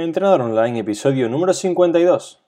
Entrenador Online, episodio número 52.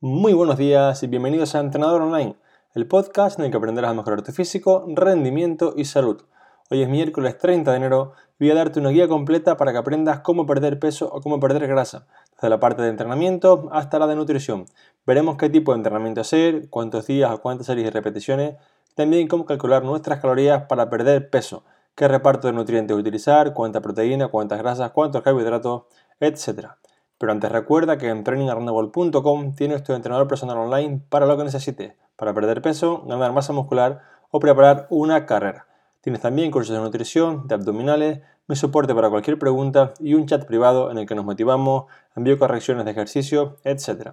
Muy buenos días y bienvenidos a Entrenador Online, el podcast en el que aprenderás a mejorar tu físico, rendimiento y salud. Hoy es miércoles 30 de enero voy a darte una guía completa para que aprendas cómo perder peso o cómo perder grasa, desde la parte de entrenamiento hasta la de nutrición. Veremos qué tipo de entrenamiento hacer, cuántos días o cuántas series y repeticiones, también cómo calcular nuestras calorías para perder peso, qué reparto de nutrientes utilizar, cuánta proteína, cuántas grasas, cuántos carbohidratos, etc. Pero antes recuerda que en trainingarnable.com tienes tu entrenador personal online para lo que necesites, para perder peso, ganar masa muscular o preparar una carrera. Tienes también cursos de nutrición, de abdominales, mi soporte para cualquier pregunta y un chat privado en el que nos motivamos, envío correcciones de ejercicio, etc.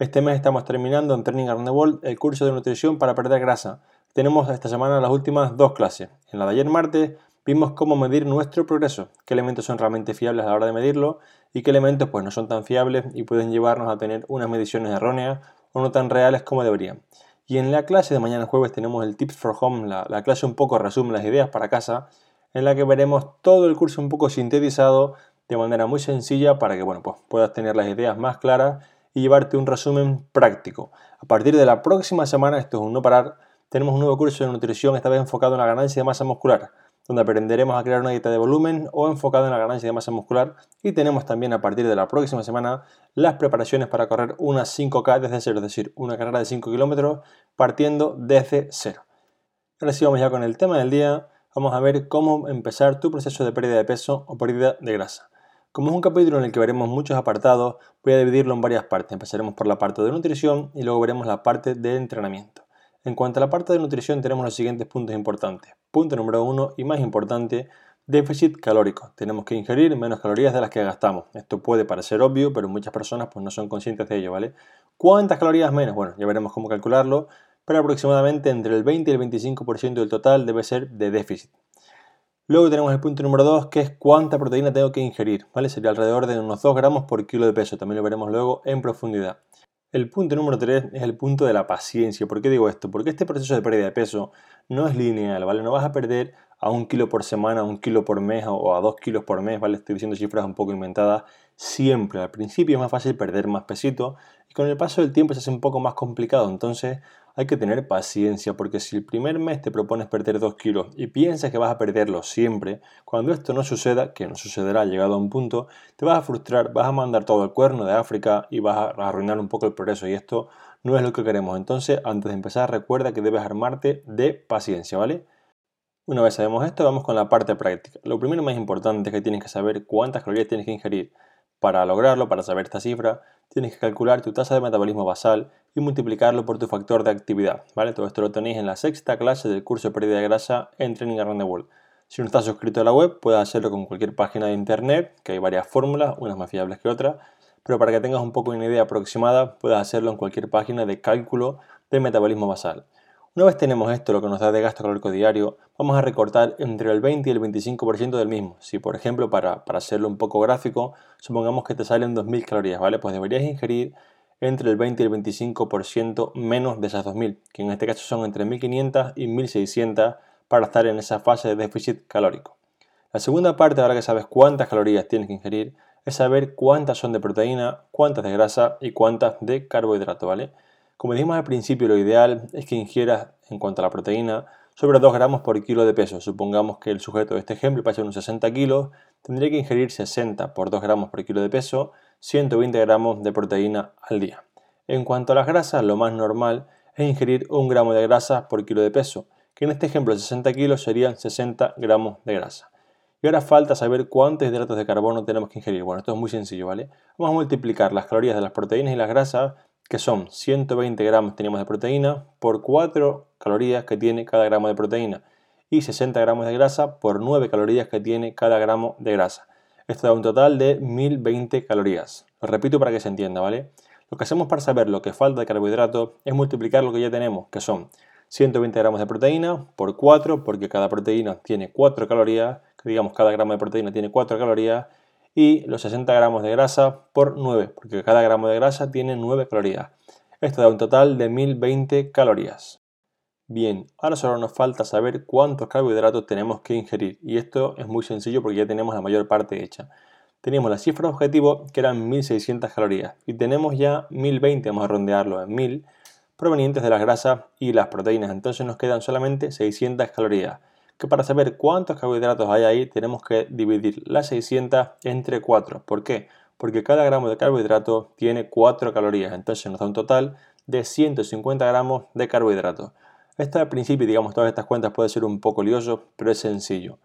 Este mes estamos terminando en Training Arnebold el curso de nutrición para perder grasa. Tenemos esta semana las últimas dos clases. En la de ayer martes vimos cómo medir nuestro progreso, qué elementos son realmente fiables a la hora de medirlo y qué elementos pues no son tan fiables y pueden llevarnos a tener unas mediciones erróneas o no tan reales como deberían. Y en la clase de mañana jueves tenemos el Tips for Home, la, clase un poco resume las ideas para casa, en la que veremos todo el curso un poco sintetizado de manera muy sencilla para que bueno, pues puedas tener las ideas más claras y llevarte un resumen práctico. A partir de la próxima semana, esto es un no parar, tenemos un nuevo curso de nutrición, esta vez enfocado en la ganancia de masa muscular donde aprenderemos a crear una dieta de volumen o enfocada en la ganancia de masa muscular y tenemos también a partir de la próxima semana las preparaciones para correr unas 5K desde cero, es decir, una carrera de 5 kilómetros partiendo desde cero. Ahora sí vamos ya con el tema del día, vamos a ver cómo empezar tu proceso de pérdida de peso o pérdida de grasa. Como es un capítulo en el que veremos muchos apartados, voy a dividirlo en varias partes. Empezaremos por la parte de nutrición y luego veremos la parte de entrenamiento. En cuanto a la parte de nutrición tenemos los siguientes puntos importantes. Punto número uno y más importante, déficit calórico. Tenemos que ingerir menos calorías de las que gastamos. Esto puede parecer obvio, pero muchas personas pues, no son conscientes de ello, ¿vale? ¿Cuántas calorías menos? Bueno, ya veremos cómo calcularlo, pero aproximadamente entre el 20 y el 25% del total debe ser de déficit. Luego tenemos el punto número 2, que es cuánta proteína tengo que ingerir, ¿vale? Sería alrededor de unos 2 gramos por kilo de peso, también lo veremos luego en profundidad. El punto número 3 es el punto de la paciencia. ¿Por qué digo esto? Porque este proceso de pérdida de peso no es lineal, ¿vale? No vas a perder a un kilo por semana, a un kilo por mes o a dos kilos por mes, ¿vale? Estoy diciendo cifras un poco inventadas. Siempre, al principio es más fácil perder más pesito y con el paso del tiempo se hace un poco más complicado. Entonces, hay que tener paciencia porque si el primer mes te propones perder 2 kilos y piensas que vas a perderlo siempre, cuando esto no suceda, que no sucederá llegado a un punto, te vas a frustrar, vas a mandar todo el cuerno de África y vas a arruinar un poco el progreso y esto no es lo que queremos. Entonces, antes de empezar, recuerda que debes armarte de paciencia, ¿vale? Una vez sabemos esto, vamos con la parte práctica. Lo primero más importante es que tienes que saber cuántas calorías tienes que ingerir. Para lograrlo, para saber esta cifra, tienes que calcular tu tasa de metabolismo basal y multiplicarlo por tu factor de actividad. ¿vale? Todo esto lo tenéis en la sexta clase del curso de pérdida de grasa en Training Around the World. Si no estás suscrito a la web, puedes hacerlo con cualquier página de internet, que hay varias fórmulas, unas más fiables que otras, pero para que tengas un poco una idea aproximada, puedes hacerlo en cualquier página de cálculo de metabolismo basal. Una vez tenemos esto, lo que nos da de gasto calórico diario, vamos a recortar entre el 20 y el 25% del mismo. Si, por ejemplo, para, para, hacerlo un poco gráfico, supongamos que te salen 2.000 calorías, ¿vale? Pues deberías ingerir entre el 20 y el 25% menos de esas 2.000, que en este caso son entre 1.500 y 1.600 para estar en esa fase de déficit calórico. La segunda parte, ahora que sabes cuántas calorías tienes que ingerir, es saber cuántas son de proteína, cuántas de grasa y cuántas de carbohidrato, ¿vale? Como dijimos al principio, lo ideal es que ingieras, en cuanto a la proteína, sobre 2 gramos por kilo de peso. Supongamos que el sujeto de este ejemplo pasa unos 60 kilos, tendría que ingerir 60 por 2 gramos por kilo de peso, 120 gramos de proteína al día. En cuanto a las grasas, lo más normal es ingerir 1 gramo de grasa por kilo de peso, que en este ejemplo de 60 kilos serían 60 gramos de grasa. Y ahora falta saber cuántos hidratos de carbono tenemos que ingerir. Bueno, esto es muy sencillo, ¿vale? Vamos a multiplicar las calorías de las proteínas y las grasas que son 120 gramos tenemos de proteína por 4 calorías que tiene cada gramo de proteína y 60 gramos de grasa por 9 calorías que tiene cada gramo de grasa. Esto da un total de 1020 calorías. Lo repito para que se entienda, ¿vale? Lo que hacemos para saber lo que falta de carbohidrato es multiplicar lo que ya tenemos, que son 120 gramos de proteína por 4, porque cada proteína tiene 4 calorías, digamos cada gramo de proteína tiene 4 calorías, y los 60 gramos de grasa por 9, porque cada gramo de grasa tiene 9 calorías. Esto da un total de 1020 calorías. Bien, ahora solo nos falta saber cuántos carbohidratos tenemos que ingerir y esto es muy sencillo porque ya tenemos la mayor parte hecha. Teníamos la cifra objetivo que eran 1600 calorías y tenemos ya 1020, vamos a rondearlo en 1000, provenientes de las grasas y las proteínas, entonces nos quedan solamente 600 calorías que para saber cuántos carbohidratos hay ahí tenemos que dividir las 600 entre 4. ¿Por qué? Porque cada gramo de carbohidrato tiene 4 calorías, entonces nos da un total de 150 gramos de carbohidratos. Esto al principio, digamos, todas estas cuentas puede ser un poco lioso, pero es sencillo.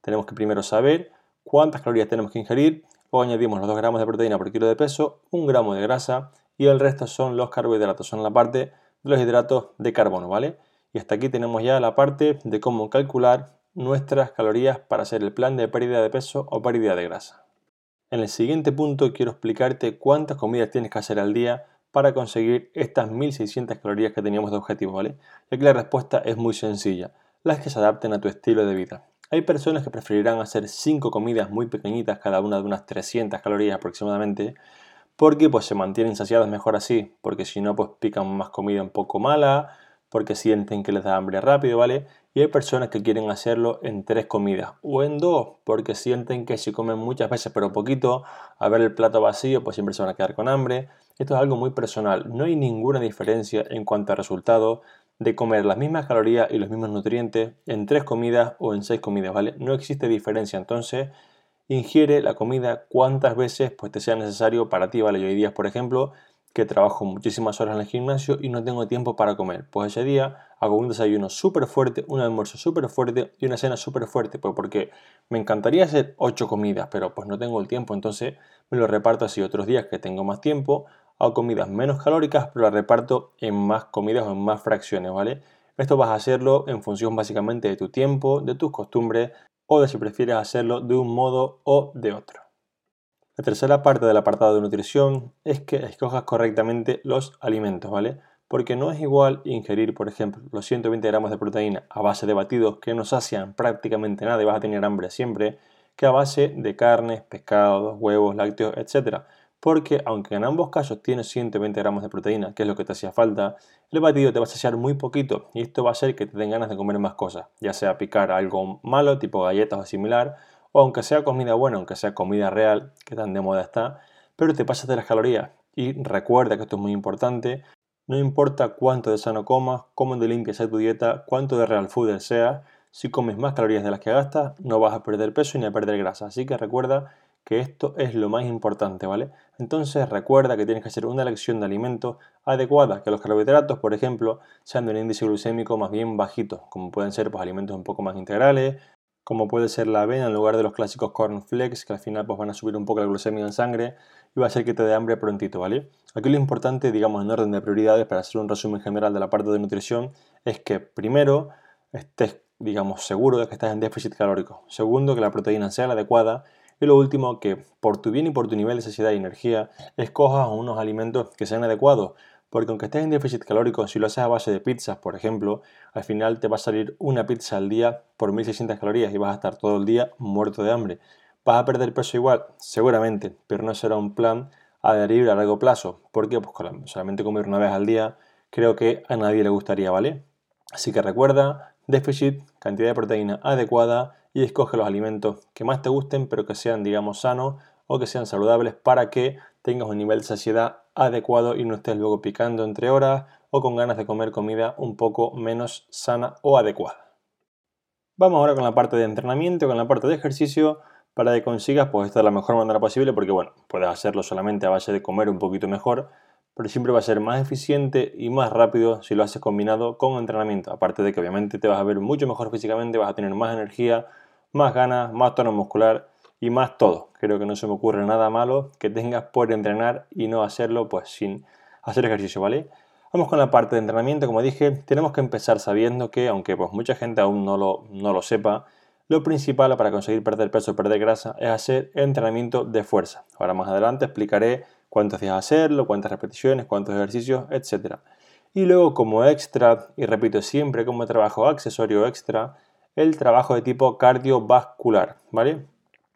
Tenemos que primero saber cuántas calorías tenemos que ingerir, o añadimos los 2 gramos de proteína por kilo de peso, 1 gramo de grasa y el resto son los carbohidratos, son la parte de los hidratos de carbono, ¿vale? Y hasta aquí tenemos ya la parte de cómo calcular nuestras calorías para hacer el plan de pérdida de peso o pérdida de grasa. En el siguiente punto quiero explicarte cuántas comidas tienes que hacer al día para conseguir estas 1600 calorías que teníamos de objetivo, ¿vale? Y aquí la respuesta es muy sencilla, las que se adapten a tu estilo de vida. Hay personas que preferirán hacer 5 comidas muy pequeñitas, cada una de unas 300 calorías aproximadamente, porque pues se mantienen saciadas mejor así, porque si no pues pican más comida un poco mala, porque sienten que les da hambre rápido, ¿vale? Y hay personas que quieren hacerlo en tres comidas o en dos, porque sienten que si comen muchas veces pero poquito, a ver el plato vacío, pues siempre se van a quedar con hambre. Esto es algo muy personal, no hay ninguna diferencia en cuanto a resultados de comer las mismas calorías y los mismos nutrientes en tres comidas o en seis comidas, ¿vale? No existe diferencia, entonces ingiere la comida cuantas veces pues te sea necesario para ti, ¿vale? Yo hay días, por ejemplo, que trabajo muchísimas horas en el gimnasio y no tengo tiempo para comer. Pues ese día hago un desayuno súper fuerte, un almuerzo súper fuerte y una cena súper fuerte. Pues porque me encantaría hacer 8 comidas, pero pues no tengo el tiempo. Entonces me lo reparto así. Otros días que tengo más tiempo, hago comidas menos calóricas, pero las reparto en más comidas o en más fracciones, ¿vale? Esto vas a hacerlo en función básicamente de tu tiempo, de tus costumbres o de si prefieres hacerlo de un modo o de otro. La tercera parte del apartado de nutrición es que escojas correctamente los alimentos, ¿vale? Porque no es igual ingerir, por ejemplo, los 120 gramos de proteína a base de batidos que no sacian prácticamente nada y vas a tener hambre siempre, que a base de carnes, pescados, huevos, lácteos, etc. Porque aunque en ambos casos tienes 120 gramos de proteína, que es lo que te hacía falta, el batido te va a saciar muy poquito y esto va a hacer que te den ganas de comer más cosas, ya sea picar algo malo, tipo galletas o similar, o aunque sea comida buena, aunque sea comida real, que tan de moda está, pero te pasas de las calorías. Y recuerda que esto es muy importante, no importa cuánto de sano comas, cómo de limpia sea tu dieta, cuánto de real food sea, si comes más calorías de las que gastas, no vas a perder peso ni a perder grasa. Así que recuerda que esto es lo más importante, ¿vale? Entonces recuerda que tienes que hacer una elección de alimentos adecuada, que los carbohidratos, por ejemplo, sean de un índice glucémico más bien bajito, como pueden ser pues, alimentos un poco más integrales, como puede ser la avena en lugar de los clásicos cornflakes que al final pues, van a subir un poco la glucemia en sangre y va a hacer que te dé hambre prontito, ¿vale? Aquí lo importante, digamos, en orden de prioridades, para hacer un resumen general de la parte de nutrición, es que primero estés, digamos, seguro de que estás en déficit calórico. Segundo, que la proteína sea la adecuada. Y lo último, que por tu bien y por tu nivel de saciedad y energía, escojas unos alimentos que sean adecuados porque aunque estés en déficit calórico, si lo haces a base de pizzas, por ejemplo, al final te va a salir una pizza al día por 1600 calorías y vas a estar todo el día muerto de hambre. ¿Vas a perder peso igual? Seguramente, pero no será un plan a adherir a largo plazo. porque Pues solamente comer una vez al día creo que a nadie le gustaría, ¿vale? Así que recuerda, déficit, cantidad de proteína adecuada y escoge los alimentos que más te gusten, pero que sean, digamos, sanos o que sean saludables para que tengas un nivel de saciedad adecuado y no estés luego picando entre horas o con ganas de comer comida un poco menos sana o adecuada. Vamos ahora con la parte de entrenamiento, con la parte de ejercicio, para que consigas pues esta de la mejor manera posible, porque bueno, puedes hacerlo solamente a base de comer un poquito mejor, pero siempre va a ser más eficiente y más rápido si lo haces combinado con entrenamiento. Aparte de que obviamente te vas a ver mucho mejor físicamente, vas a tener más energía, más ganas, más tono muscular y más todo. Creo que no se me ocurre nada malo que tengas por entrenar y no hacerlo pues sin hacer ejercicio, ¿vale? Vamos con la parte de entrenamiento, como dije, tenemos que empezar sabiendo que, aunque pues mucha gente aún no lo, no lo sepa, lo principal para conseguir perder peso perder grasa es hacer entrenamiento de fuerza. Ahora más adelante explicaré cuántos días hacerlo, cuántas repeticiones, cuántos ejercicios, etc. Y luego como extra, y repito siempre como trabajo accesorio extra, el trabajo de tipo cardiovascular, ¿vale?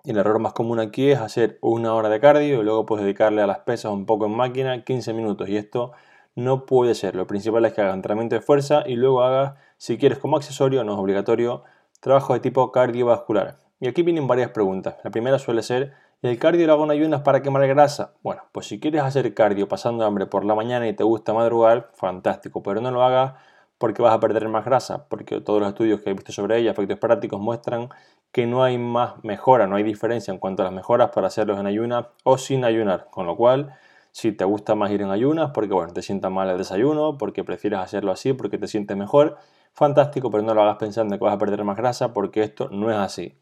Y el error más común aquí es hacer una hora de cardio y luego pues dedicarle a las pesas un poco en máquina 15 minutos. Y esto no puede ser. Lo principal es que hagas entrenamiento de fuerza y luego hagas, si quieres como accesorio, no es obligatorio, trabajo de tipo cardiovascular. Y aquí vienen varias preguntas. La primera suele ser, ¿el cardio lo hago en ayunas para quemar grasa? Bueno, pues si quieres hacer cardio pasando hambre por la mañana y te gusta madrugar, fantástico, pero no lo hagas porque vas a perder más grasa, porque todos los estudios que he visto sobre ella, efectos prácticos, muestran que no hay más mejora, no hay diferencia en cuanto a las mejoras para hacerlos en ayunas o sin ayunar, con lo cual si te gusta más ir en ayunas porque bueno, te sienta mal el desayuno, porque prefieres hacerlo así, porque te sientes mejor, fantástico, pero no lo hagas pensando que vas a perder más grasa porque esto no es así.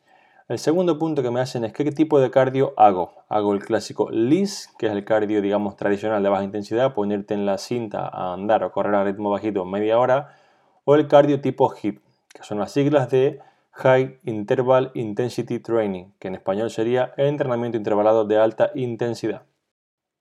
El segundo punto que me hacen es qué tipo de cardio hago. Hago el clásico LIS, que es el cardio, digamos, tradicional de baja intensidad, ponerte en la cinta a andar o correr a ritmo bajito media hora, o el cardio tipo HIIT, que son las siglas de High Interval Intensity Training, que en español sería entrenamiento intervalado de alta intensidad.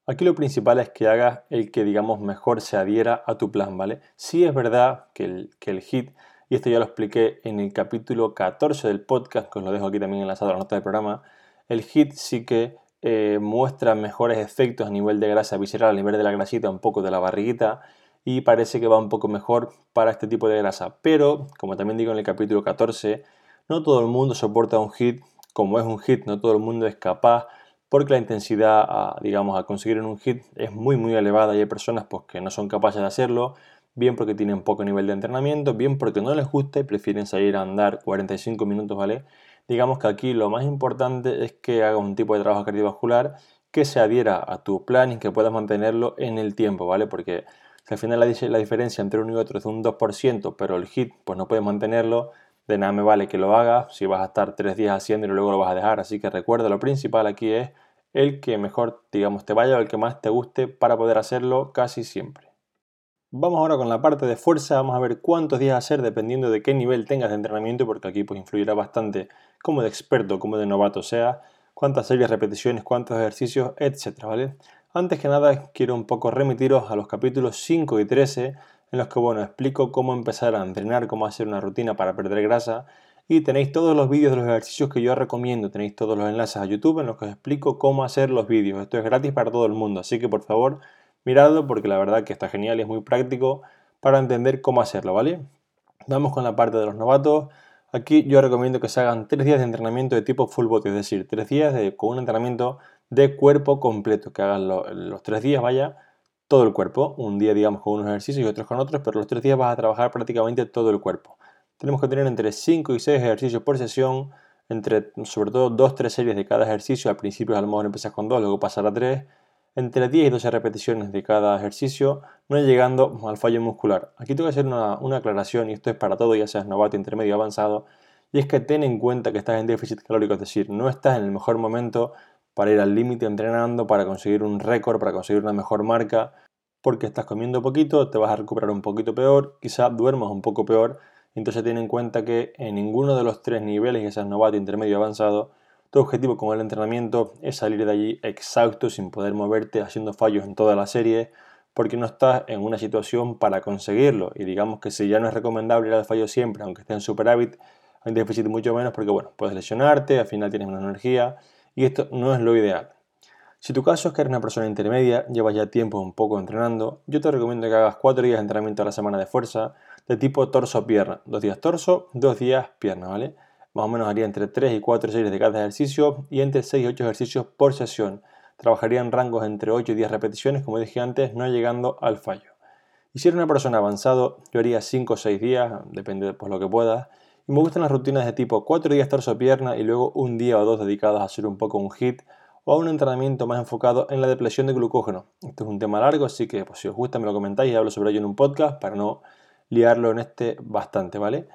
Aquí lo principal es que hagas el que, digamos, mejor se adhiera a tu plan, ¿vale? Sí es verdad que el, que el HIIT y esto ya lo expliqué en el capítulo 14 del podcast, que os lo dejo aquí también enlazado a la nota del programa, el HIT sí que eh, muestra mejores efectos a nivel de grasa visceral, a nivel de la grasita, un poco de la barriguita, y parece que va un poco mejor para este tipo de grasa. Pero, como también digo en el capítulo 14, no todo el mundo soporta un HIT como es un HIT, no todo el mundo es capaz porque la intensidad, digamos, a conseguir un hit es muy muy elevada y hay personas pues, que no son capaces de hacerlo bien porque tienen poco nivel de entrenamiento, bien porque no les gusta y prefieren salir a andar 45 minutos, ¿vale? Digamos que aquí lo más importante es que hagas un tipo de trabajo cardiovascular que se adhiera a tu plan y que puedas mantenerlo en el tiempo, ¿vale? Porque si al final la, la diferencia entre uno y otro es un 2%, pero el hit pues no puedes mantenerlo, de nada me vale que lo hagas si vas a estar tres días haciendo y luego lo vas a dejar. Así que recuerda, lo principal aquí es el que mejor, digamos, te vaya o el que más te guste para poder hacerlo casi siempre. Vamos ahora con la parte de fuerza, vamos a ver cuántos días hacer dependiendo de qué nivel tengas de entrenamiento, porque aquí pues influirá bastante como de experto, como de novato sea, cuántas series, repeticiones, cuántos ejercicios, etcétera, ¿vale? Antes que nada quiero un poco remitiros a los capítulos 5 y 13 en los que bueno, explico cómo empezar a entrenar, cómo hacer una rutina para perder grasa y tenéis todos los vídeos de los ejercicios que yo recomiendo, tenéis todos los enlaces a YouTube en los que os explico cómo hacer los vídeos. Esto es gratis para todo el mundo, así que por favor miradlo porque la verdad que está genial y es muy práctico para entender cómo hacerlo, ¿vale? Vamos con la parte de los novatos. Aquí yo recomiendo que se hagan tres días de entrenamiento de tipo full body, es decir, tres días de, con un entrenamiento de cuerpo completo, que hagan los tres días, vaya, todo el cuerpo. Un día, digamos, con unos ejercicios y otros con otros, pero los tres días vas a trabajar prácticamente todo el cuerpo. Tenemos que tener entre 5 y 6 ejercicios por sesión, entre sobre todo 2-3 series de cada ejercicio. Al principio a lo mejor empiezas con 2, luego pasar a 3 entre 10 y 12 repeticiones de cada ejercicio, no llegando al fallo muscular. Aquí tengo que hacer una, aclaración, y esto es para todo, ya seas novato, intermedio, avanzado, y es que ten en cuenta que estás en déficit calórico, es decir, no estás en el mejor momento para ir al límite entrenando, para conseguir un récord, para conseguir una mejor marca, porque estás comiendo poquito, te vas a recuperar un poquito peor, quizá duermas un poco peor, entonces ten en cuenta que en ninguno de los tres niveles, ya seas novato, intermedio, avanzado, tu objetivo con el entrenamiento es salir de allí exhausto, sin poder moverte, haciendo fallos en toda la serie, porque no estás en una situación para conseguirlo. Y digamos que si ya no es recomendable ir al fallo siempre, aunque estés en superávit, en déficit mucho menos, porque bueno, puedes lesionarte, al final tienes menos energía, y esto no es lo ideal. Si tu caso es que eres una persona intermedia, llevas ya tiempo un poco entrenando, yo te recomiendo que hagas 4 días de entrenamiento a la semana de fuerza de tipo torso-pierna. Dos días torso, dos días pierna, ¿vale? Más o menos haría entre 3 y 4 series de cada ejercicio y entre 6 y 8 ejercicios por sesión. Trabajaría en rangos entre 8 y 10 repeticiones, como dije antes, no llegando al fallo. Y si eres una persona avanzado, yo haría 5 o 6 días, depende de pues, lo que puedas. Y me gustan las rutinas de tipo 4 días torso-pierna y luego un día o dos dedicados a hacer un poco un hit o a un entrenamiento más enfocado en la depresión de glucógeno. Esto es un tema largo, así que pues, si os gusta me lo comentáis y hablo sobre ello en un podcast para no liarlo en este bastante, ¿vale?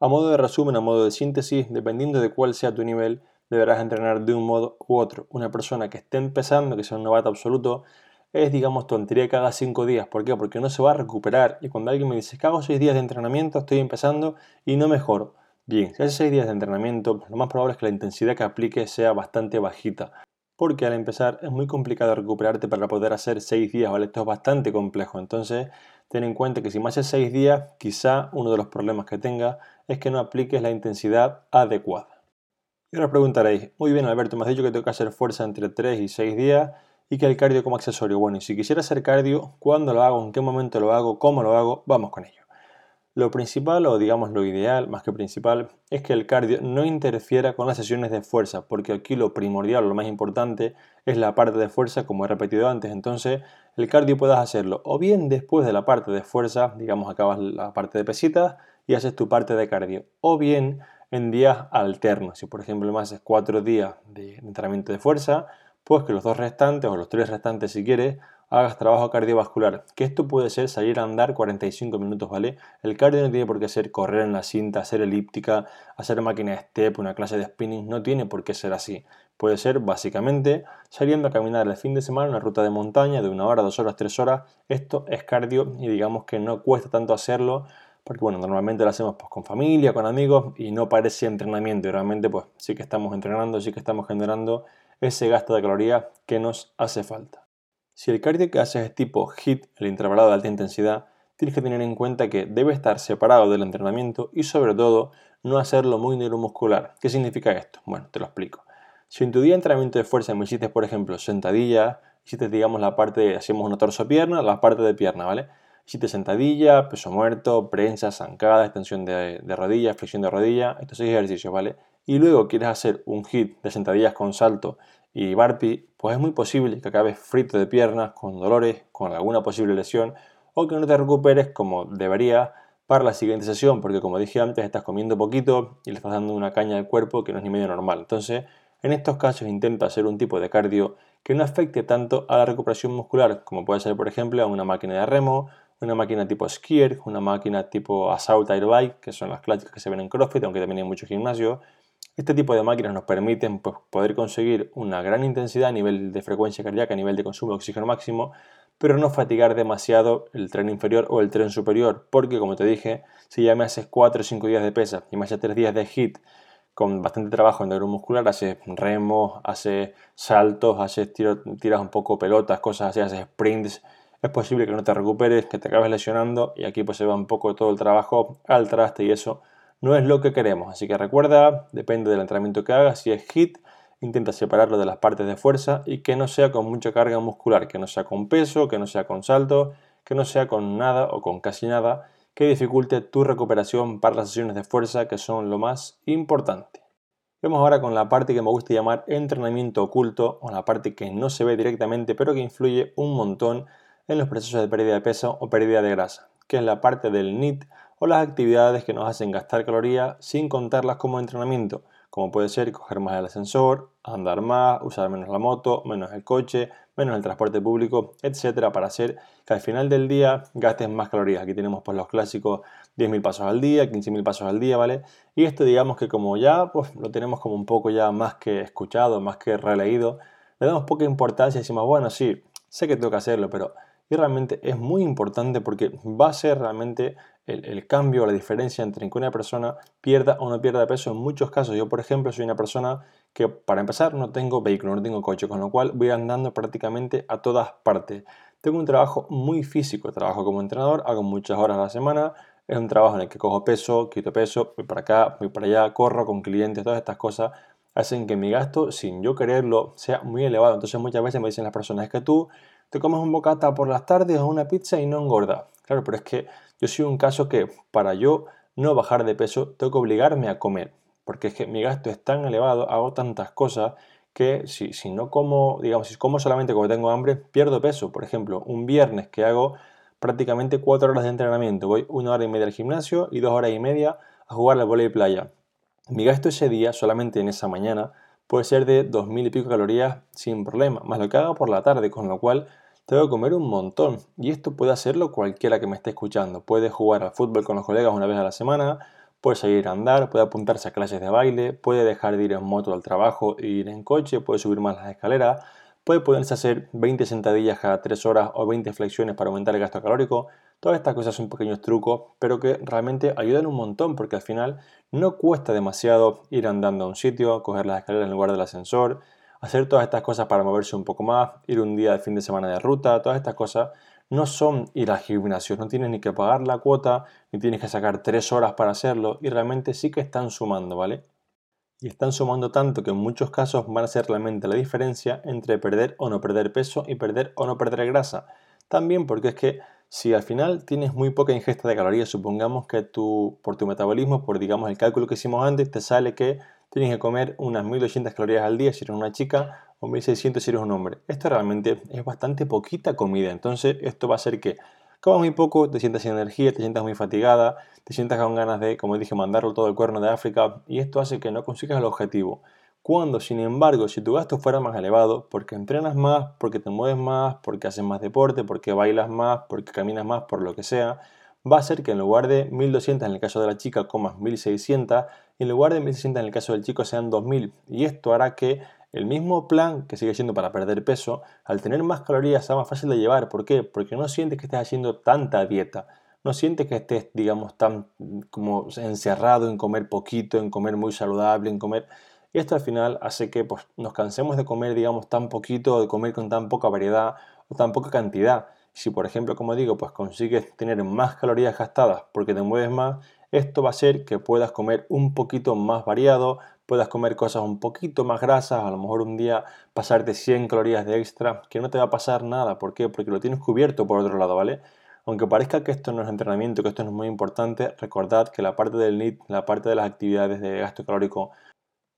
A modo de resumen, a modo de síntesis, dependiendo de cuál sea tu nivel, deberás entrenar de un modo u otro. Una persona que esté empezando, que sea un novato absoluto, es, digamos, tontería que haga 5 días. ¿Por qué? Porque no se va a recuperar. Y cuando alguien me dice que hago 6 días de entrenamiento, estoy empezando y no mejoro. Bien, si haces 6 días de entrenamiento, lo más probable es que la intensidad que aplique sea bastante bajita. Porque al empezar es muy complicado recuperarte para poder hacer 6 días, ¿vale? Esto es bastante complejo. Entonces, ten en cuenta que si más de 6 días, quizá uno de los problemas que tenga es que no apliques la intensidad adecuada. Y ahora preguntaréis, muy bien Alberto, me has dicho que tengo que hacer fuerza entre 3 y 6 días y que el cardio como accesorio. Bueno, y si quisiera hacer cardio, ¿cuándo lo hago? ¿En qué momento lo hago? ¿Cómo lo hago? Vamos con ello. Lo principal, o digamos lo ideal, más que principal, es que el cardio no interfiera con las sesiones de fuerza, porque aquí lo primordial, lo más importante, es la parte de fuerza, como he repetido antes. Entonces, el cardio puedes hacerlo o bien después de la parte de fuerza, digamos, acabas la parte de pesitas y haces tu parte de cardio, o bien en días alternos. Si, por ejemplo, me haces cuatro días de entrenamiento de fuerza, pues que los dos restantes, o los tres restantes si quieres, hagas trabajo cardiovascular, que esto puede ser salir a andar 45 minutos, ¿vale? El cardio no tiene por qué ser correr en la cinta, hacer elíptica, hacer máquina de step, una clase de spinning, no tiene por qué ser así. Puede ser básicamente saliendo a caminar el fin de semana una ruta de montaña de una hora, dos horas, tres horas. Esto es cardio y digamos que no cuesta tanto hacerlo porque bueno, normalmente lo hacemos pues, con familia, con amigos y no parece entrenamiento y realmente pues sí que estamos entrenando, sí que estamos generando ese gasto de calorías que nos hace falta. Si el cardio que haces es tipo HIT, el intervalado de alta intensidad, tienes que tener en cuenta que debe estar separado del entrenamiento y sobre todo no hacerlo muy neuromuscular. ¿Qué significa esto? Bueno, te lo explico. Si en tu día de entrenamiento de fuerza me hiciste, por ejemplo, sentadilla, hiciste, digamos, la parte, de, hacemos una torso-pierna, la parte de pierna, ¿vale? Hiciste sentadilla, peso muerto, prensa, zancada, extensión de, de rodilla, flexión de rodilla, estos seis ejercicios, ¿vale? Y luego quieres hacer un hit de sentadillas con salto y Barpi, pues es muy posible que acabes frito de piernas, con dolores, con alguna posible lesión, o que no te recuperes como debería para la siguiente sesión, porque como dije antes, estás comiendo poquito y le estás dando una caña al cuerpo que no es ni medio normal. Entonces, en estos casos intenta hacer un tipo de cardio que no afecte tanto a la recuperación muscular, como puede ser, por ejemplo, una máquina de remo, una máquina tipo skier, una máquina tipo assault air bike, que son las clásicas que se ven en CrossFit, aunque también hay muchos gimnasios, este tipo de máquinas nos permiten pues, poder conseguir una gran intensidad a nivel de frecuencia cardíaca, a nivel de consumo de oxígeno máximo, pero no fatigar demasiado el tren inferior o el tren superior, porque como te dije, si ya me haces 4 o 5 días de pesa y me haces 3 días de HIT con bastante trabajo en neuromuscular, haces remos, haces saltos, haces tiras un poco pelotas, cosas así, haces sprints, es posible que no te recuperes, que te acabes lesionando y aquí pues se va un poco todo el trabajo al traste y eso no es lo que queremos. Así que recuerda, depende del entrenamiento que hagas, si es HIT, intenta separarlo de las partes de fuerza y que no sea con mucha carga muscular, que no sea con peso, que no sea con salto, que no sea con nada o con casi nada que dificulte tu recuperación para las sesiones de fuerza que son lo más importante. Vamos ahora con la parte que me gusta llamar entrenamiento oculto o la parte que no se ve directamente pero que influye un montón en los procesos de pérdida de peso o pérdida de grasa, que es la parte del NIT o las actividades que nos hacen gastar calorías sin contarlas como entrenamiento, como puede ser coger más el ascensor, andar más, usar menos la moto, menos el coche, menos el transporte público, etcétera, para hacer que al final del día gastes más calorías. Aquí tenemos pues los clásicos 10.000 pasos al día, 15.000 pasos al día, ¿vale? Y esto digamos que como ya pues lo tenemos como un poco ya más que escuchado, más que releído, le damos poca importancia y decimos, bueno, sí, sé que tengo que hacerlo, pero y realmente es muy importante porque va a ser realmente el, cambio la diferencia entre que una persona pierda o no pierda peso en muchos casos. Yo, por ejemplo, soy una persona que para empezar no tengo vehículo, no tengo coche, con lo cual voy andando prácticamente a todas partes. Tengo un trabajo muy físico, trabajo como entrenador, hago muchas horas a la semana, es un trabajo en el que cojo peso, quito peso, voy para acá, voy para allá, corro con clientes, todas estas cosas hacen que mi gasto, sin yo quererlo, sea muy elevado. Entonces muchas veces me dicen las personas, que tú te comes un bocata por las tardes o una pizza y no engorda. Claro, pero es que yo soy un caso que para yo no bajar de peso tengo que obligarme a comer, porque es que mi gasto es tan elevado, hago tantas cosas que si, si no como, digamos, si como solamente cuando tengo hambre, pierdo peso. Por ejemplo, un viernes que hago prácticamente cuatro horas de entrenamiento, voy una hora y media al gimnasio y dos horas y media a jugar al voleibol playa. Mi gasto ese día, solamente en esa mañana, puede ser de 2.000 y pico calorías sin problema, más lo que haga por la tarde, con lo cual tengo que comer un montón. Y esto puede hacerlo cualquiera que me esté escuchando. Puede jugar al fútbol con los colegas una vez a la semana, puede salir a andar, puede apuntarse a clases de baile, puede dejar de ir en moto al trabajo e ir en coche, puede subir más las escaleras, puede poderse hacer 20 sentadillas cada 3 horas o 20 flexiones para aumentar el gasto calórico. Todas estas cosas son pequeños trucos, pero que realmente ayudan un montón porque al final no cuesta demasiado ir andando a un sitio, coger las escaleras en lugar del ascensor, hacer todas estas cosas para moverse un poco más, ir un día de fin de semana de ruta, todas estas cosas no son ir al gimnasio, no tienes ni que pagar la cuota, ni tienes que sacar 3 horas para hacerlo y realmente sí que están sumando, ¿vale? y están sumando tanto que en muchos casos van a ser realmente la diferencia entre perder o no perder peso y perder o no perder grasa. También porque es que si al final tienes muy poca ingesta de calorías, supongamos que tú, por tu metabolismo, por digamos el cálculo que hicimos antes, te sale que tienes que comer unas 1200 calorías al día si eres una chica o 1600 si eres un hombre. Esto realmente es bastante poquita comida, entonces esto va a hacer que comas muy poco, te sientas sin energía, te sientas muy fatigada, te sientas con ganas de, como dije, mandarlo todo el cuerno de África y esto hace que no consigas el objetivo. Cuando, sin embargo, si tu gasto fuera más elevado, porque entrenas más, porque te mueves más, porque haces más deporte, porque bailas más, porque caminas más, por lo que sea, va a ser que en lugar de 1200 en el caso de la chica comas 1600 y en lugar de 1600 en el caso del chico sean 2000 y esto hará que el mismo plan que sigue siendo para perder peso, al tener más calorías sea más fácil de llevar. ¿Por qué? Porque no sientes que estés haciendo tanta dieta. No sientes que estés, digamos, tan como encerrado en comer poquito, en comer muy saludable, en comer... Y esto al final hace que pues, nos cansemos de comer, digamos, tan poquito, de comer con tan poca variedad o tan poca cantidad. Si, por ejemplo, como digo, pues consigues tener más calorías gastadas porque te mueves más, esto va a hacer que puedas comer un poquito más variado, puedas comer cosas un poquito más grasas, a lo mejor un día pasarte 100 calorías de extra, que no te va a pasar nada. ¿Por qué? Porque lo tienes cubierto por otro lado, ¿vale? Aunque parezca que esto no es entrenamiento, que esto no es muy importante, recordad que la parte del NIT, la parte de las actividades de gasto calórico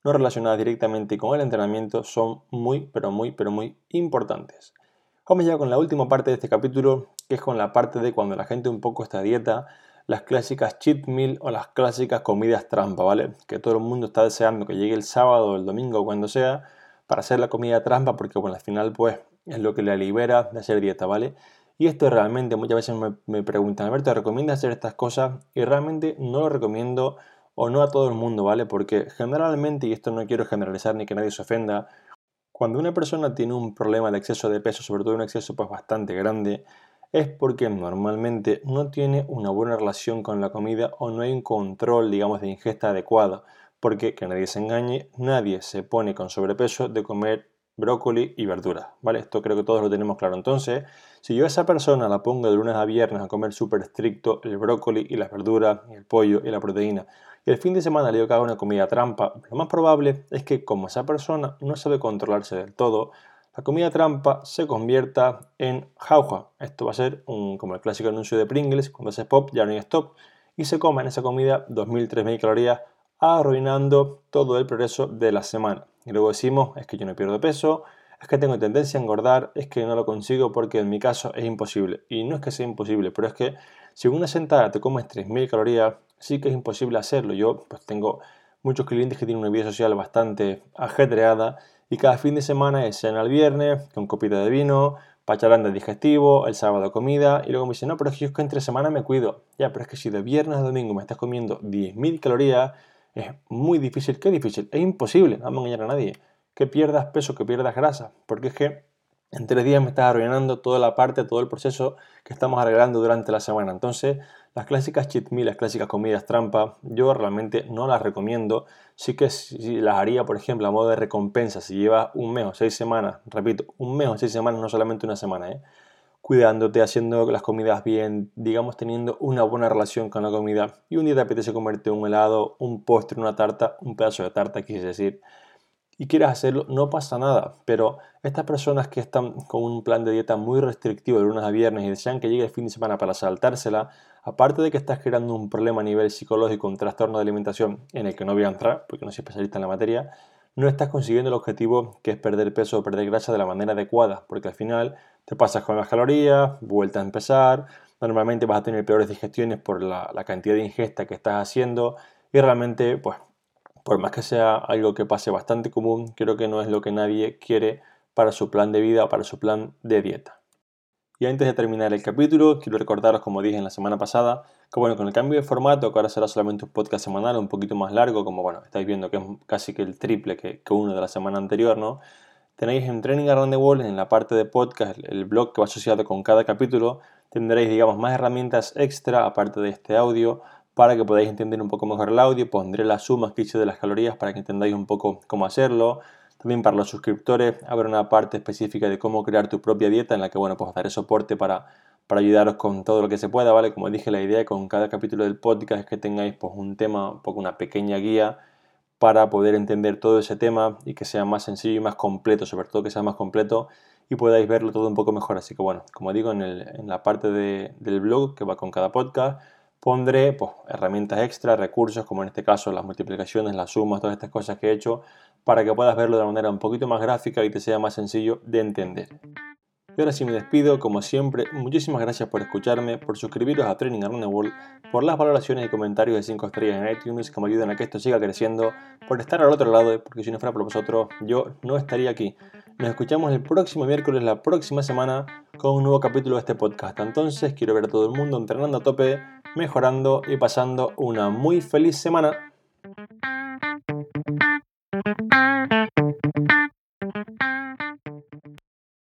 no relacionadas directamente con el entrenamiento son muy, pero muy, pero muy importantes. Vamos ya con la última parte de este capítulo, que es con la parte de cuando la gente un poco está dieta, las clásicas cheat meal o las clásicas comidas trampa, ¿vale? Que todo el mundo está deseando que llegue el sábado o el domingo o cuando sea para hacer la comida trampa porque bueno, al final pues es lo que le libera de hacer dieta, ¿vale? Y esto realmente muchas veces me, me preguntan, Alberto, ¿recomiendas hacer estas cosas? Y realmente no lo recomiendo o no a todo el mundo, ¿vale? Porque generalmente, y esto no quiero generalizar ni que nadie se ofenda, cuando una persona tiene un problema de exceso de peso, sobre todo un exceso pues bastante grande, es porque normalmente no tiene una buena relación con la comida o no hay un control, digamos, de ingesta adecuada. Porque, que nadie se engañe, nadie se pone con sobrepeso de comer brócoli y verduras, ¿vale? Esto creo que todos lo tenemos claro. Entonces, si yo a esa persona la pongo de lunes a viernes a comer súper estricto el brócoli y las verduras, el pollo y la proteína, el fin de semana le que haga una comida trampa, lo más probable es que como esa persona no sabe controlarse del todo, la comida trampa se convierta en jauja. Esto va a ser como el clásico anuncio de Pringles, cuando hace pop ya no hay stop, y se coma en esa comida 2.000-3.000 calorías, arruinando todo el progreso de la semana. Y luego decimos, es que yo no pierdo peso, es que tengo tendencia a engordar, es que no lo consigo porque en mi caso es imposible. Y no es que sea imposible, pero es que si una sentada te comes 3.000 calorías, sí que es imposible hacerlo. Yo pues tengo muchos clientes que tienen una vida social bastante ajetreada y cada fin de semana es cena el viernes, con copita de vino, pacharán de digestivo, el sábado comida y luego me dicen, no, pero es que es que entre semana me cuido. Ya, pero es que si de viernes a domingo me estás comiendo 10.000 calorías, es muy difícil. ¿Qué difícil? Es imposible, no vamos a engañar a nadie. Que pierdas peso, que pierdas grasa, porque es que en tres días me estás arruinando toda la parte, todo el proceso que estamos arreglando durante la semana. Entonces, las clásicas cheat meal, las clásicas comidas trampa, yo realmente no las recomiendo. Sí que si las haría, por ejemplo, a modo de recompensa, si llevas un mes o seis semanas, repito, un mes o seis semanas, no solamente una semana, ¿eh? cuidándote, haciendo las comidas bien, digamos, teniendo una buena relación con la comida. Y un día te apetece comerte un helado, un postre, una tarta, un pedazo de tarta, quise decir y quieres hacerlo, no pasa nada. Pero estas personas que están con un plan de dieta muy restrictivo de lunes a viernes y desean que llegue el fin de semana para saltársela, aparte de que estás creando un problema a nivel psicológico, un trastorno de alimentación en el que no voy a entrar, porque no soy especialista en la materia, no estás consiguiendo el objetivo que es perder peso o perder grasa de la manera adecuada, porque al final te pasas con las calorías, vuelta a empezar, normalmente vas a tener peores digestiones por la, la cantidad de ingesta que estás haciendo y realmente pues por más que sea algo que pase bastante común, creo que no es lo que nadie quiere para su plan de vida o para su plan de dieta. Y antes de terminar el capítulo, quiero recordaros, como dije en la semana pasada, que bueno, con el cambio de formato, que ahora será solamente un podcast semanal, un poquito más largo, como bueno, estáis viendo que es casi que el triple que, uno de la semana anterior, ¿no? Tenéis en Training Around the World, en la parte de podcast, el blog que va asociado con cada capítulo, tendréis, digamos, más herramientas extra, aparte de este audio, para que podáis entender un poco mejor el audio. Pondré las sumas que hice de las calorías para que entendáis un poco cómo hacerlo. También para los suscriptores habrá una parte específica de cómo crear tu propia dieta en la que, bueno, pues daré soporte para, para ayudaros con todo lo que se pueda, ¿vale? Como dije, la idea con cada capítulo del podcast es que tengáis pues un tema, una pequeña guía para poder entender todo ese tema y que sea más sencillo y más completo, sobre todo que sea más completo y podáis verlo todo un poco mejor. Así que bueno, como digo, en, la parte del blog que va con cada podcast, pondré pues, herramientas extra, recursos, como en este caso las multiplicaciones, las sumas, todas estas cosas que he hecho, para que puedas verlo de manera un poquito más gráfica y te sea más sencillo de entender. Y ahora sí me despido, como siempre, muchísimas gracias por escucharme, por suscribiros a Training Around the World, por las valoraciones y comentarios de 5 estrellas en iTunes que me ayudan a que esto siga creciendo, por estar al otro lado, porque si no fuera por vosotros, yo no estaría aquí. Nos escuchamos el próximo miércoles, la próxima semana, con un nuevo capítulo de este podcast. Entonces, quiero ver a todo el mundo entrenando a tope, mejorando y pasando una muy feliz semana.